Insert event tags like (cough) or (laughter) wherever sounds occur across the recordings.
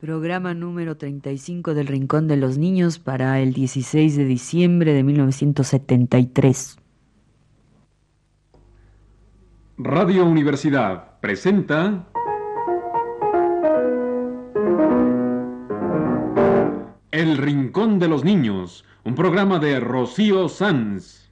Programa número 35 del Rincón de los Niños para el 16 de diciembre de 1973. Radio Universidad presenta El Rincón de los Niños, un programa de Rocío Sanz.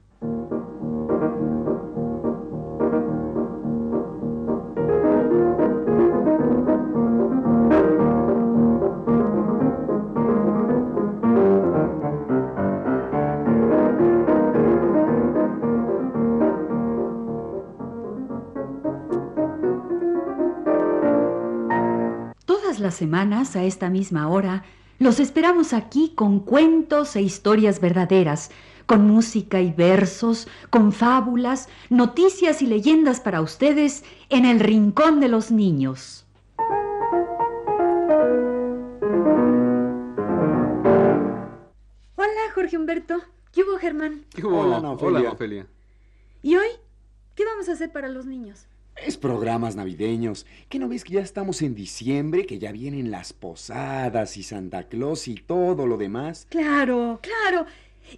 Semanas, a esta misma hora, los esperamos aquí con cuentos e historias verdaderas, con música y versos, con fábulas, noticias y leyendas para ustedes en el Rincón de los Niños. Hola, Jorge Humberto. ¿Qué hubo, Germán? ¿Qué hubo? Hola. Hola, Ofelia. ¿Y hoy? ¿Qué vamos a hacer para los niños? Es programas navideños. ¿Qué no ves que ya estamos en diciembre, que ya vienen las posadas y Santa Claus y todo lo demás? Claro, claro.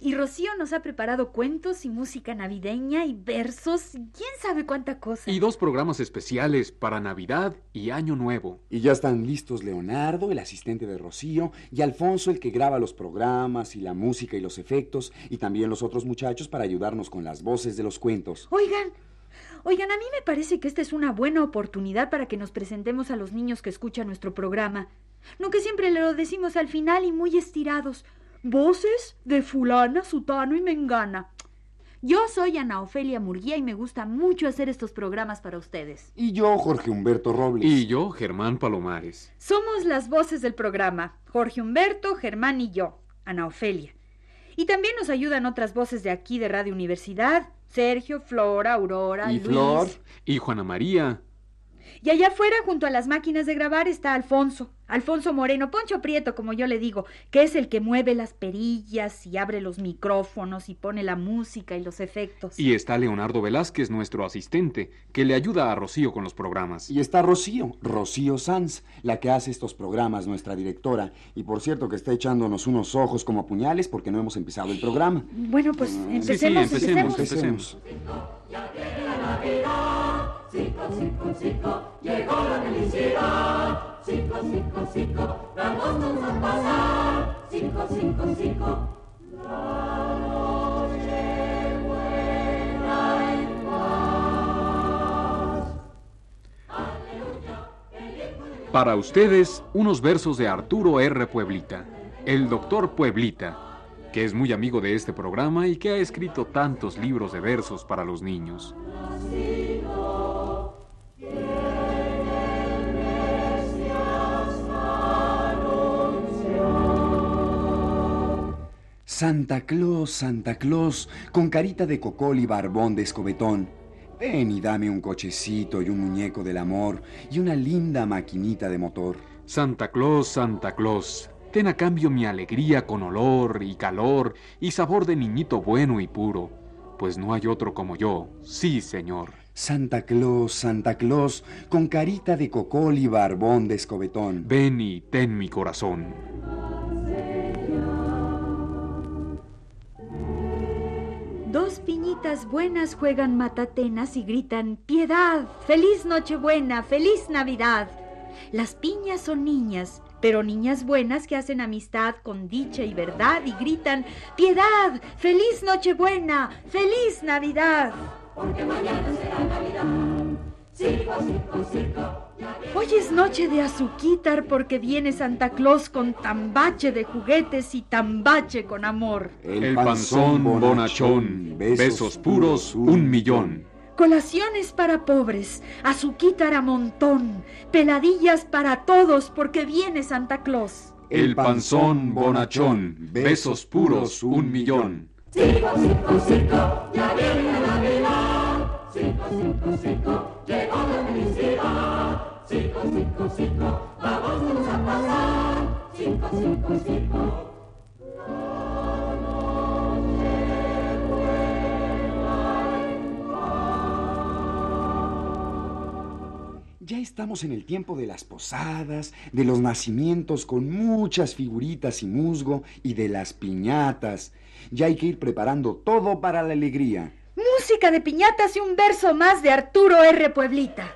Y Rocío nos ha preparado cuentos y música navideña y versos, y quién sabe cuánta cosa. Y dos programas especiales para Navidad y Año Nuevo. Y ya están listos Leonardo, el asistente de Rocío, y Alfonso, el que graba los programas y la música y los efectos, y también los otros muchachos para ayudarnos con las voces de los cuentos. Oigan, oigan, a mí me parece que esta es una buena oportunidad para que nos presentemos a los niños que escuchan nuestro programa. No que siempre lo decimos al final y muy estirados. Voces de fulana, sutano y mengana. Yo soy Ana Ofelia Murguía y me gusta mucho hacer estos programas para ustedes. Y yo, Jorge Humberto Robles. Y yo, Germán Palomares. Somos las voces del programa, Jorge Humberto, Germán y yo, Ana Ofelia. Y también nos ayudan otras voces de aquí de Radio Universidad, Sergio, Flora, Aurora, Y Luis. Flor. Y Juana María. Y allá afuera, junto a las máquinas de grabar, está Alfonso, Alfonso Moreno, Poncho Prieto, como yo le digo, que es el que mueve las perillas y abre los micrófonos y pone la música y los efectos. Y está Leonardo Velázquez, nuestro asistente, que le ayuda a Rocío con los programas. Y está Rocío, Rocío Sanz, la que hace estos programas, nuestra directora. Y por cierto que está echándonos unos ojos como puñales porque no hemos empezado el programa. Bueno, pues Sí, sí, empecemos, empecemos, empecemos. empecemos. Para ustedes, unos versos de Arturo R. Pueblita, el doctor Pueblita, que es muy amigo de este programa y que ha escrito tantos libros de versos para los niños. Santa Claus, Santa Claus, con carita de cocol y barbón de escobetón. Ven y dame un cochecito y un muñeco del amor y una linda maquinita de motor. Santa Claus, Santa Claus, ten a cambio mi alegría con olor y calor y sabor de niñito bueno y puro, pues no hay otro como yo, sí, señor. Santa Claus, Santa Claus, con carita de cocol y barbón de escobetón. Ven y ten mi corazón. Buenas juegan matatenas y gritan ¡Piedad! ¡Feliz Nochebuena! ¡Feliz Navidad! Las piñas son niñas, pero niñas buenas que hacen amistad con dicha y verdad y gritan ¡Piedad! ¡Feliz Nochebuena! ¡Feliz Navidad! Hoy es noche de azuquitar porque viene Santa Claus con tambache de juguetes y tambache con amor. El panzón bonachón, besos puros, un millón. Colaciones para pobres, azuquitar a montón, peladillas para todos porque viene Santa Claus. El panzón bonachón, besos puros, un millón. Ya es estamos en el tiempo de las posadas, de los nacimientos con muchas figuritas y musgo y de las piñatas. Ya hay que ir preparando todo para la alegría. Música de piñatas y un verso más de Arturo R. Pueblita.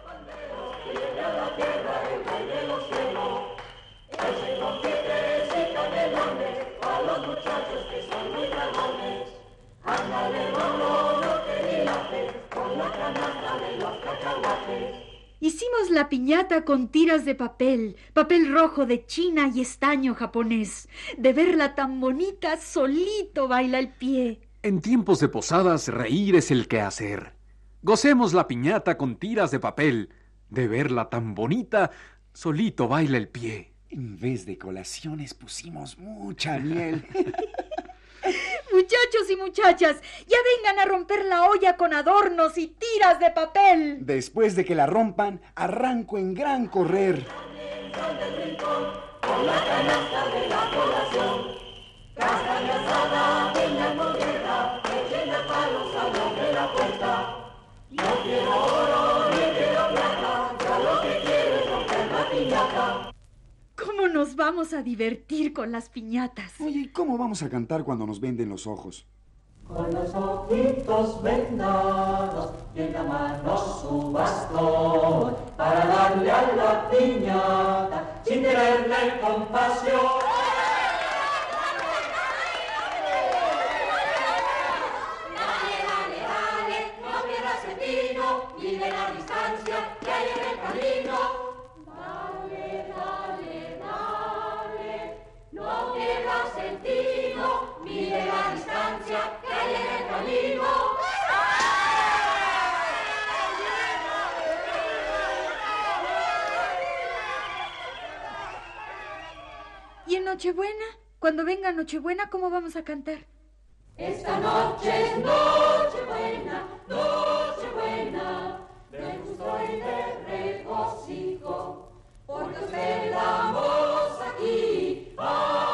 Hicimos la piñata con tiras de papel, papel rojo de China y estaño japonés. De verla tan bonita, solito baila el pie. En tiempos de posadas, reír es el quehacer. Gocemos la piñata con tiras de papel. De verla tan bonita, solito baila el pie. En vez de colaciones pusimos mucha miel. (laughs) Muchachos y muchachas, ya vengan a romper la olla con adornos y tiras de papel. Después de que la rompan, arranco en gran correr. No quiero oro, ni quiero plata, ya lo que quiero es romper la piñata. ¿Cómo nos vamos a divertir con las piñatas? Oye, ¿cómo vamos a cantar cuando nos venden los ojos? Con los ojitos vendados y en la mano su bastón Nochebuena? Cuando venga Nochebuena, ¿cómo vamos a cantar? Esta noche es Nochebuena, Nochebuena, de gusto y de regocijo, porque celebramos aquí, aquí,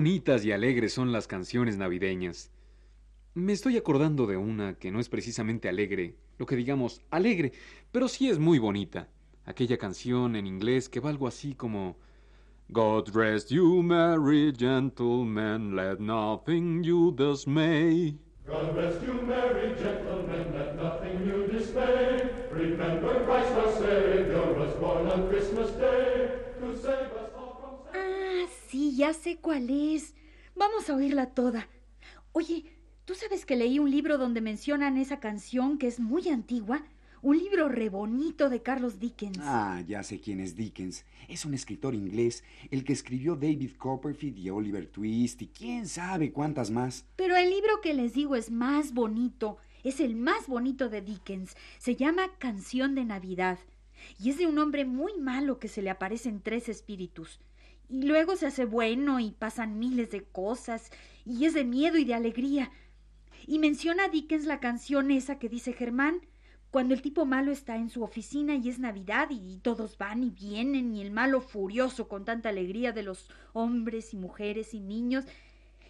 bonitas y alegres son las canciones navideñas. Me estoy acordando de una que no es precisamente alegre, lo que digamos alegre, pero sí es muy bonita. Aquella canción en inglés que va algo así como God rest you, merry gentlemen, let nothing you dismay. God rest you, merry gentlemen, let nothing you dismay. Remember Christ our Savior was born on Christmas Day to save sí, ya sé cuál es. Vamos a oírla toda. Oye, ¿tú sabes que leí un libro donde mencionan esa canción que es muy antigua? Un libro re bonito de Carlos Dickens. Ah, ya sé quién es Dickens. Es un escritor inglés, el que escribió David Copperfield y Oliver Twist y quién sabe cuántas más. Pero el libro que les digo es más bonito. Es el más bonito de Dickens. Se llama Canción de Navidad. Y es de un hombre muy malo que se le aparecen tres espíritus. Y luego se hace bueno y pasan miles de cosas. Y es de miedo y de alegría. Y menciona Dickens la canción esa que dice Germán. Cuando el tipo malo está en su oficina y es Navidad y todos van y vienen y el malo furioso con tanta alegría de los hombres y mujeres y niños.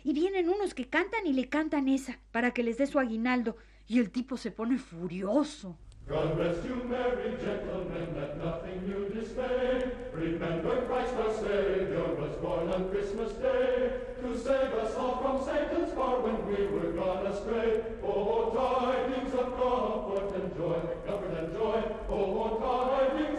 Y vienen unos que cantan y le cantan esa para que les dé su aguinaldo y el tipo se pone furioso. God rest you, merry gentlemen, let nothing you dismay. Remember Christ our Savior was born on Christmas Day to save us all from Satan's power when we were gone astray. Oh, tidings of comfort and joy, comfort and joy. Oh, tidings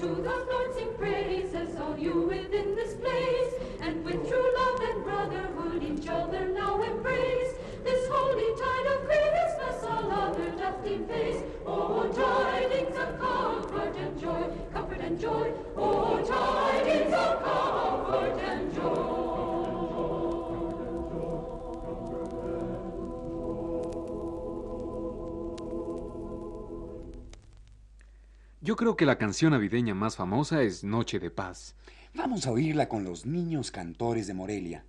to the Lord sing praises, all you within this place, and with true love and brotherhood each other now embrace. This holy tide of Christmas all other doth deface. Oh, tidings of comfort and joy, comfort and joy. Oh, tidings of comfort and joy. Yo creo que la canción navideña más famosa es Noche de Paz. Vamos a oírla con los niños cantores de Morelia.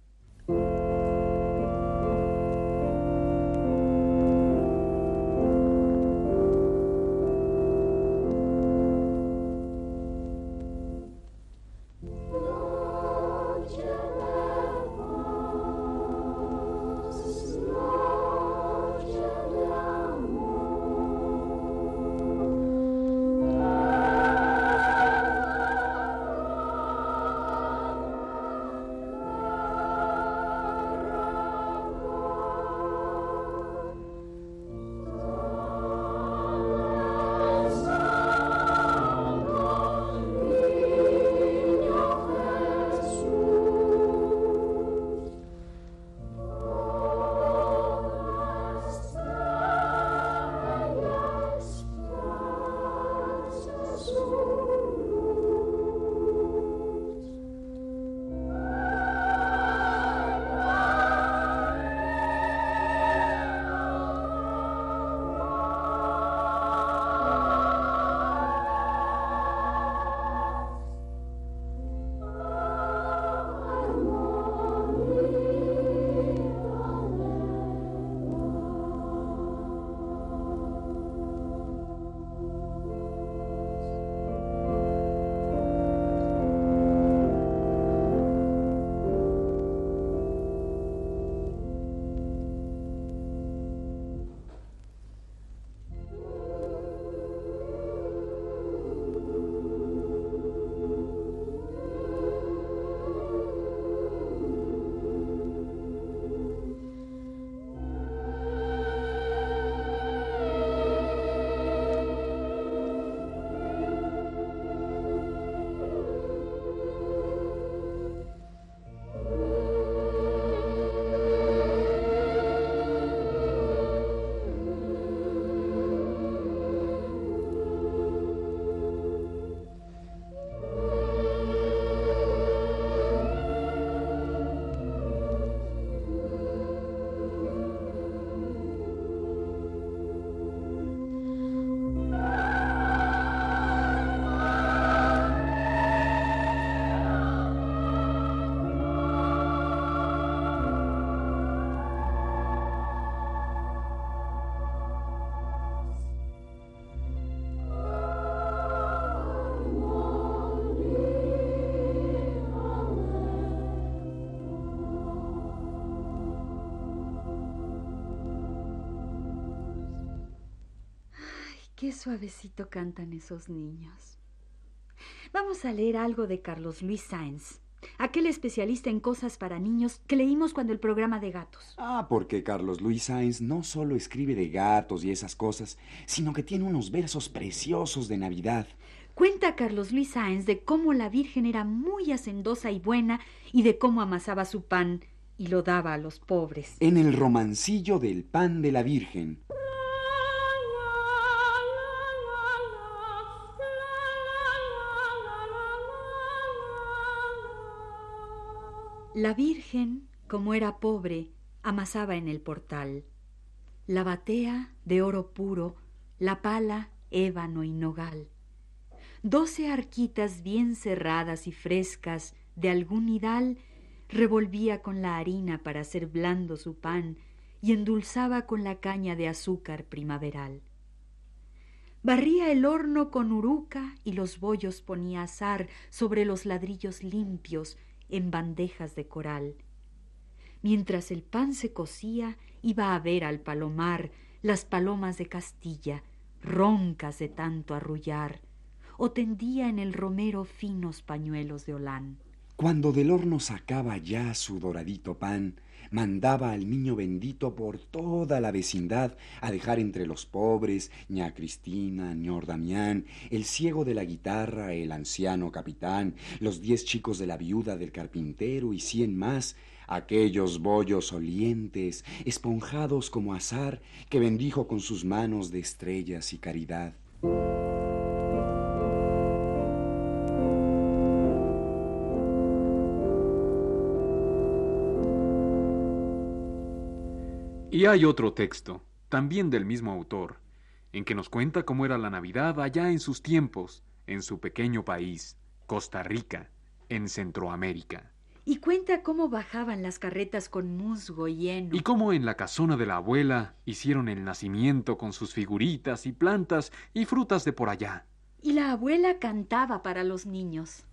Qué suavecito cantan esos niños. Vamos a leer algo de Carlos Luis Sáenz, aquel especialista en cosas para niños que leímos cuando el programa de gatos. Ah, porque Carlos Luis Sáenz no solo escribe de gatos y esas cosas, sino que tiene unos versos preciosos de Navidad. Cuenta Carlos Luis Sáenz de cómo la Virgen era muy hacendosa y buena y de cómo amasaba su pan y lo daba a los pobres. En el romancillo del pan de la Virgen. La Virgen, como era pobre, amasaba en el portal. La batea de oro puro, la pala, ébano y nogal. Doce arquitas bien cerradas y frescas de algún nidal revolvía con la harina para hacer blando su pan y endulzaba con la caña de azúcar primaveral. Barría el horno con uruca y los bollos ponía azar sobre los ladrillos limpios en bandejas de coral. Mientras el pan se cocía, iba a ver al palomar las palomas de Castilla, roncas de tanto arrullar, o tendía en el romero finos pañuelos de holán. Cuando del horno sacaba ya su doradito pan, mandaba al niño bendito por toda la vecindad a dejar entre los pobres ña Cristina, ñor Damián, el ciego de la guitarra, el anciano capitán, los diez chicos de la viuda del carpintero y cien más, aquellos bollos olientes, esponjados como azar, que bendijo con sus manos de estrellas y caridad. Y hay otro texto, también del mismo autor, en que nos cuenta cómo era la Navidad allá en sus tiempos, en su pequeño país, Costa Rica, en Centroamérica. Y cuenta cómo bajaban las carretas con musgo y heno. Y cómo en la casona de la abuela hicieron el nacimiento con sus figuritas y plantas y frutas de por allá. Y la abuela cantaba para los niños.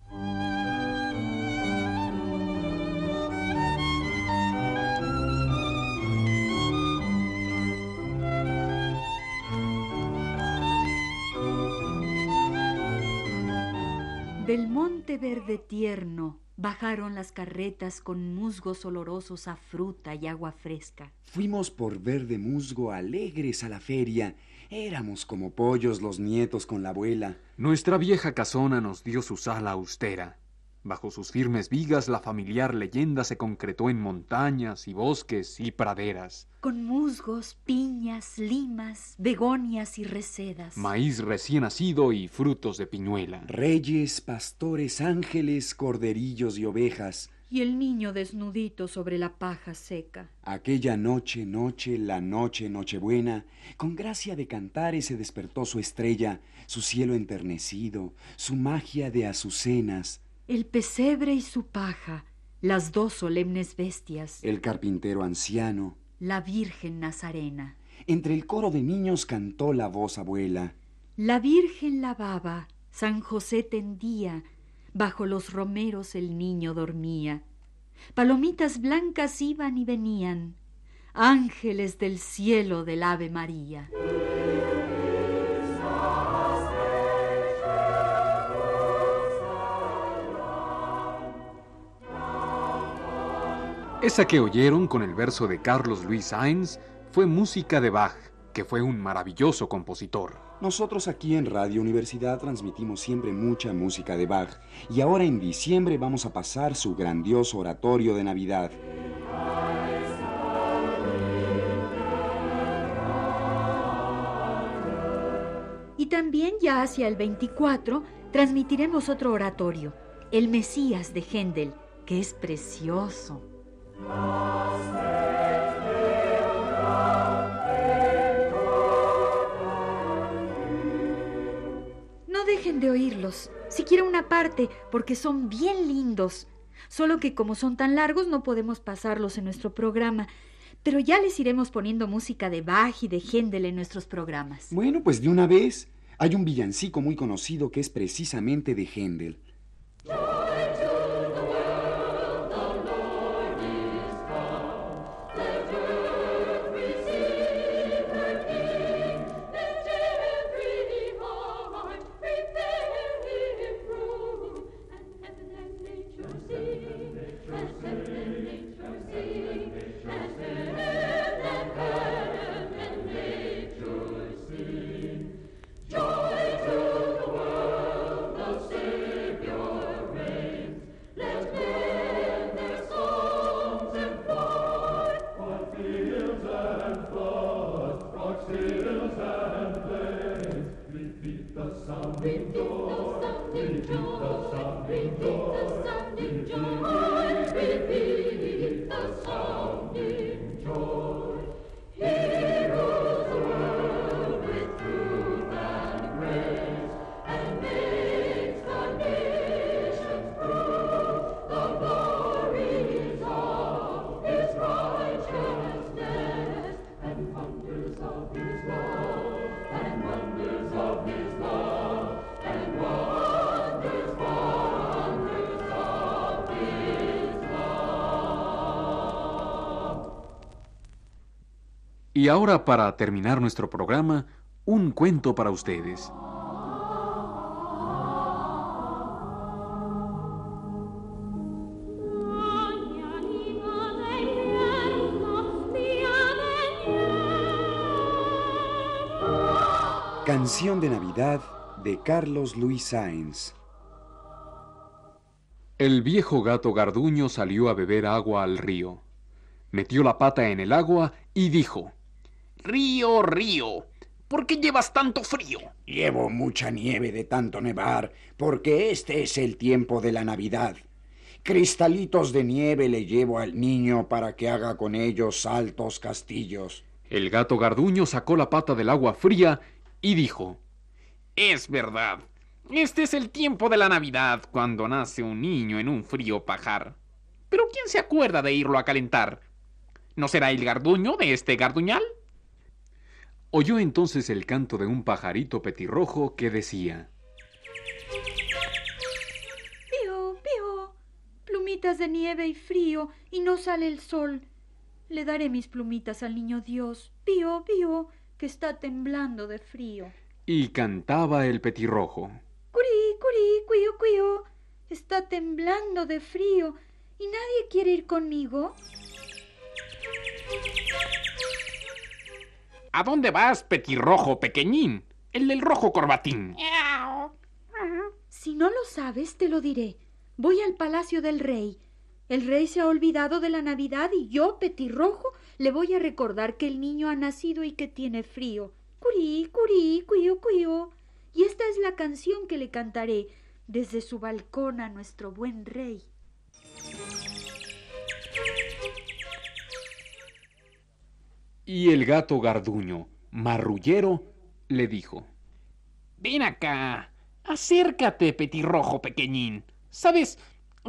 Del monte verde tierno bajaron las carretas con musgos olorosos a fruta y agua fresca. Fuimos por verde musgo alegres a la feria. Éramos como pollos los nietos con la abuela. Nuestra vieja casona nos dio su sala austera. Bajo sus firmes vigas la familiar leyenda se concretó en montañas y bosques y praderas. Con musgos, piñas, limas, begonias y recedas. Maíz recién nacido y frutos de piñuela. Reyes, pastores, ángeles, corderillos y ovejas. Y el niño desnudito sobre la paja seca. Aquella noche, noche, la noche, nochebuena, con gracia de cantares se despertó su estrella, su cielo enternecido, su magia de azucenas, El pesebre y su paja, las dos solemnes bestias, el carpintero anciano. la Virgen Nazarena. Entre el coro de niños cantó la voz abuela. La Virgen lavaba, San José tendía, bajo los romeros el niño dormía. Palomitas blancas iban y venían, ángeles del cielo del Ave María. Esa que oyeron con el verso de Carlos Luis Sainz fue música de Bach, que fue un maravilloso compositor. Nosotros aquí en Radio Universidad transmitimos siempre mucha música de Bach y ahora en diciembre vamos a pasar su grandioso oratorio de Navidad. Y también ya hacia el 24 transmitiremos otro oratorio, el Mesías de Händel, que es precioso. No dejen de oírlos, siquiera una parte, porque son bien lindos. Solo que como son tan largos no podemos pasarlos en nuestro programa. Pero ya les iremos poniendo música de Bach y de Händel en nuestros programas. Bueno, pues de una vez. Hay un villancico muy conocido que es precisamente de Händel. Y ahora, para terminar nuestro programa, un cuento para ustedes. Canción de Navidad de Carlos Luis Sáenz. El viejo gato Garduño salió a beber agua al río. Metió la pata en el agua y dijo, Río, río, ¿por qué llevas tanto frío? Llevo mucha nieve de tanto nevar, porque este es el tiempo de la Navidad. Cristalitos de nieve le llevo al niño para que haga con ellos altos castillos. El gato Garduño sacó la pata del agua fría y dijo, Es verdad. Este es el tiempo de la Navidad, cuando nace un niño en un frío pajar. Pero ¿quién se acuerda de irlo a calentar? ¿No será el garduño de este garduñal? Oyó entonces el canto de un pajarito petirrojo que decía, Pío, pío, plumitas de nieve y frío, y no sale el sol. Le daré mis plumitas al niño Dios, pío, pío, que está temblando de frío. y cantaba el petirrojo. Curí, curí, cuío, cuío, está temblando de frío, y nadie quiere ir conmigo. ¿A dónde vas, petirrojo pequeñín? El del rojo corbatín. Si no lo sabes, te lo diré. Voy al palacio del rey. El rey se ha olvidado de la Navidad y yo, petirrojo, le voy a recordar que el niño ha nacido y que tiene frío. Curí, curí, cuío, cuío. Y esta es la canción que le cantaré desde su balcón a nuestro buen rey. Y el gato garduño, marrullero, le dijo, Ven acá. Acércate, petirrojo pequeñín. ¿Sabes?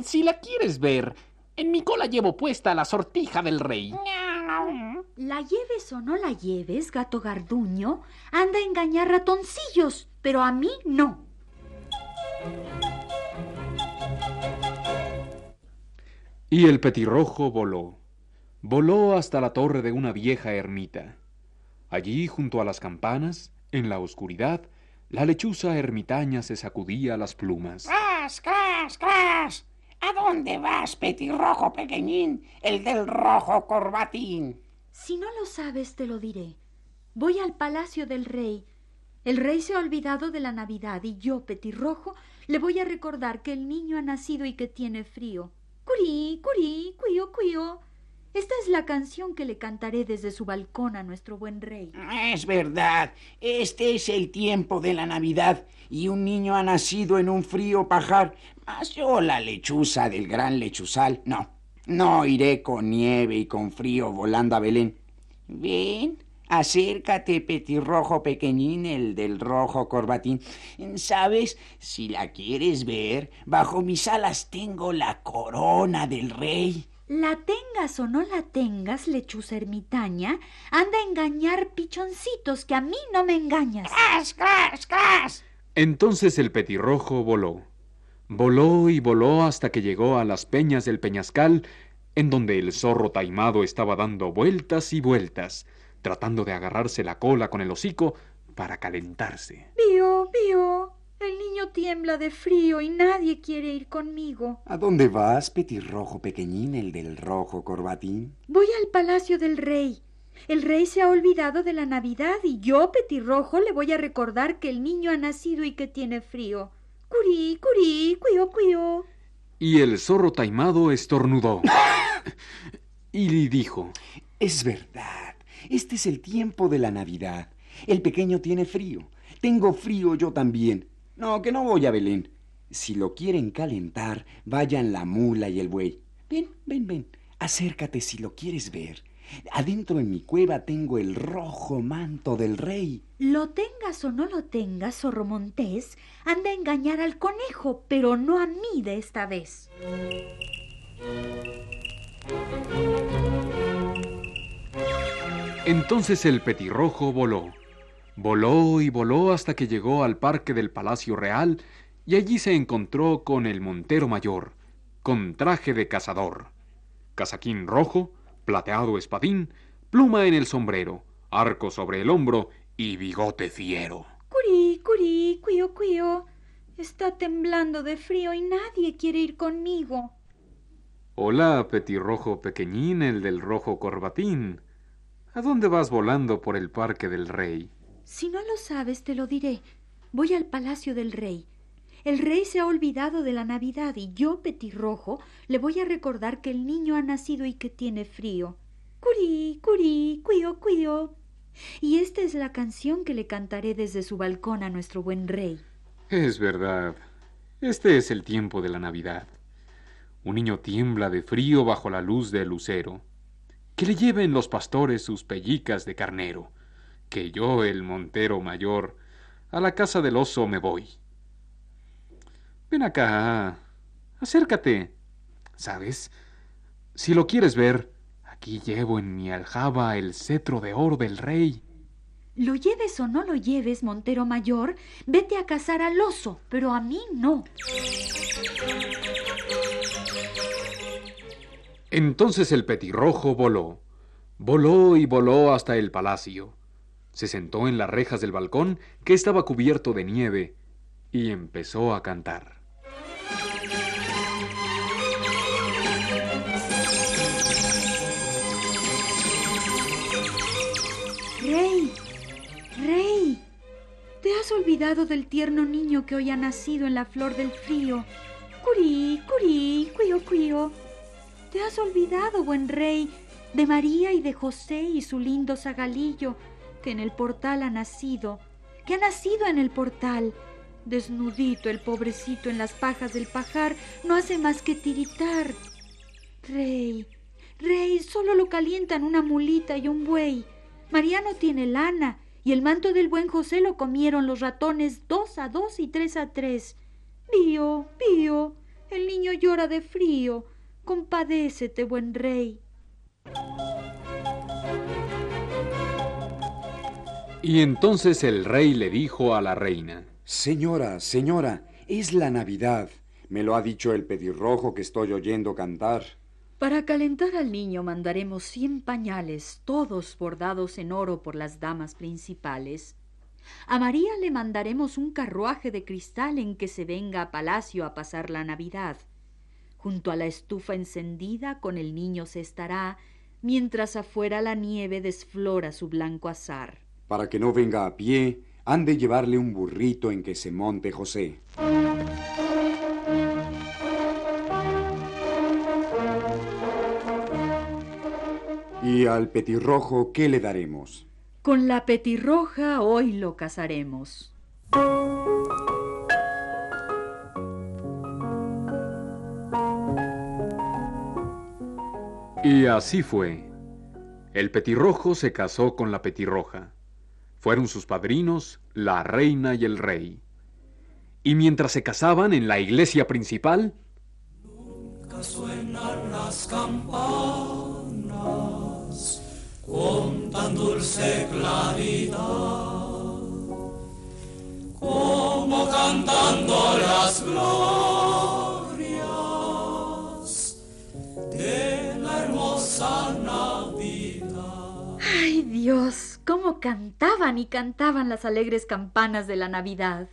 Si la quieres ver, en mi cola llevo puesta la sortija del rey. La lleves o no la lleves, gato garduño, anda a engañar ratoncillos, pero a mí no. Y el petirrojo voló. Voló hasta la torre de una vieja ermita. Allí, junto a las campanas, en la oscuridad, la lechuza ermitaña se sacudía las plumas. ¡Cras, cras, cras! ¿A dónde vas, petirrojo pequeñín, el del rojo corbatín? Si no lo sabes, te lo diré. Voy al palacio del rey. El rey se ha olvidado de la Navidad y yo, petirrojo, le voy a recordar que el niño ha nacido y que tiene frío. Curí, curí, cuío, cuío. Esta es la canción que le cantaré desde su balcón a nuestro buen rey. Es verdad, este es el tiempo de la Navidad y un niño ha nacido en un frío pajar. Mas yo, la lechuza del gran lechuzal, no, no iré con nieve y con frío volando a Belén. Ven, acércate, petirrojo pequeñín, el del rojo corbatín. ¿Sabes? Si la quieres ver, bajo mis alas tengo la corona del rey. La tengas o no la tengas, lechuza ermitaña, anda a engañar pichoncitos que a mí no me engañas. ¡Cras, cras, cras! Entonces el petirrojo voló. Voló y voló hasta que llegó a las peñas del peñascal, en donde el zorro taimado estaba dando vueltas y vueltas, tratando de agarrarse la cola con el hocico para calentarse. Pío, pío, el niño tiembla de frío y nadie quiere ir conmigo. ¿A dónde vas, petirrojo pequeñín, el del rojo corbatín? Voy al palacio del rey. El rey se ha olvidado de la Navidad y yo, petirrojo, le voy a recordar que el niño ha nacido y que tiene frío. Curí, curí, cuío, cuío. Y el zorro taimado estornudó. (laughs) y dijo, Es verdad, este es el tiempo de la Navidad. El pequeño tiene frío. Tengo frío yo también. No, que no voy a Belén. Si lo quieren calentar, vayan la mula y el buey. Ven, ven, ven. Acércate si lo quieres ver. Adentro en mi cueva tengo el rojo manto del rey. Lo tengas o no lo tengas, zorro montés, anda a engañar al conejo, pero no a mí de esta vez. Entonces el petirrojo voló. Voló y voló hasta que llegó al parque del Palacio Real y allí se encontró con el montero mayor, con traje de cazador, casaquín rojo, plateado espadín, pluma en el sombrero, arco sobre el hombro y bigote fiero. Curí, curí, cuío, cuío. Está temblando de frío y nadie quiere ir conmigo. Hola, petirrojo pequeñín, el del rojo corbatín. ¿A dónde vas volando por el parque del rey? Si no lo sabes, te lo diré. Voy al palacio del rey. El rey se ha olvidado de la Navidad y yo, petirrojo, le voy a recordar que el niño ha nacido y que tiene frío. Curí, curí, cuío, cuío. Y esta es la canción que le cantaré desde su balcón a nuestro buen rey. Es verdad. Este es el tiempo de la Navidad. Un niño tiembla de frío bajo la luz del lucero. Que le lleven los pastores sus pellicas de carnero. Que yo, el montero mayor, A la casa del oso me voy. Ven acá. Acércate. ¿Sabes? Si lo quieres ver, aquí llevo en mi aljaba el cetro de oro del rey. Lo lleves o no lo lleves, Montero Mayor, vete a cazar al oso, pero a mí no. Entonces el petirrojo voló. Voló y voló hasta el palacio. Se sentó en las rejas del balcón, que estaba cubierto de nieve, y empezó a cantar. Rey, rey, ¿te has olvidado del tierno niño que hoy ha nacido en la flor del frío? Curí, curí, cuío, cuío. ¿Te has olvidado, buen rey, de María y de José y su lindo zagalillo, que en el portal ha nacido, que ha nacido en el portal? Desnudito el pobrecito en las pajas del pajar, no hace más que tiritar. Rey, rey, solo lo calientan una mulita y un buey. Mariano tiene lana, y el manto del buen José lo comieron los ratones dos a dos y tres a tres. Pío, pío, el niño llora de frío. Compadécete, buen rey. Y entonces el rey le dijo a la reina, Señora, señora, es la Navidad. Me lo ha dicho el pedirrojo que estoy oyendo cantar. Para calentar al niño mandaremos cien pañales, todos bordados en oro por las damas principales. A María le mandaremos un carruaje de cristal en que se venga a palacio a pasar la Navidad. Junto a la estufa encendida con el niño se estará, mientras afuera la nieve desflora su blanco azar. Para que no venga a pie, han de llevarle un burrito en que se monte José. Y al petirrojo, ¿qué le daremos? Con la petirroja hoy lo casaremos. Y así fue. El petirrojo se casó con la petirroja. Fueron sus padrinos, la reina y el rey. Y mientras se casaban en la iglesia principal, suenan las campanas con tan dulce claridad, como cantando las glorias de la hermosa Navidad. ¡Ay Dios! ¿Cómo cantaban y cantaban las alegres campanas de la Navidad?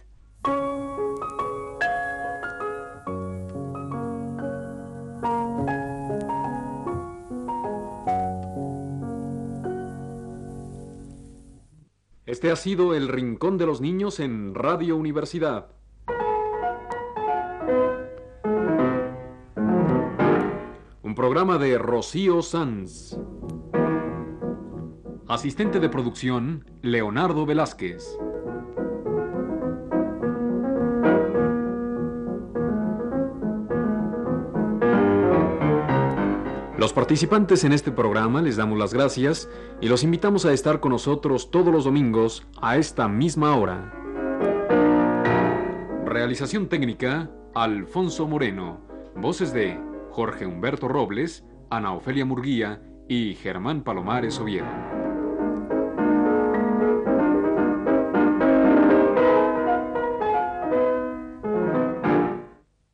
este ha sido el Rincón de los Niños en Radio Universidad. Un programa de Rocío Sanz. Asistente de producción, Leonardo Velázquez. Los participantes en este programa les damos las gracias y los invitamos a estar con nosotros todos los domingos a esta misma hora. Realización técnica, Alfonso Moreno. Voces de Jorge Humberto Robles, Ana Ofelia Murguía y Germán Palomares Oviedo.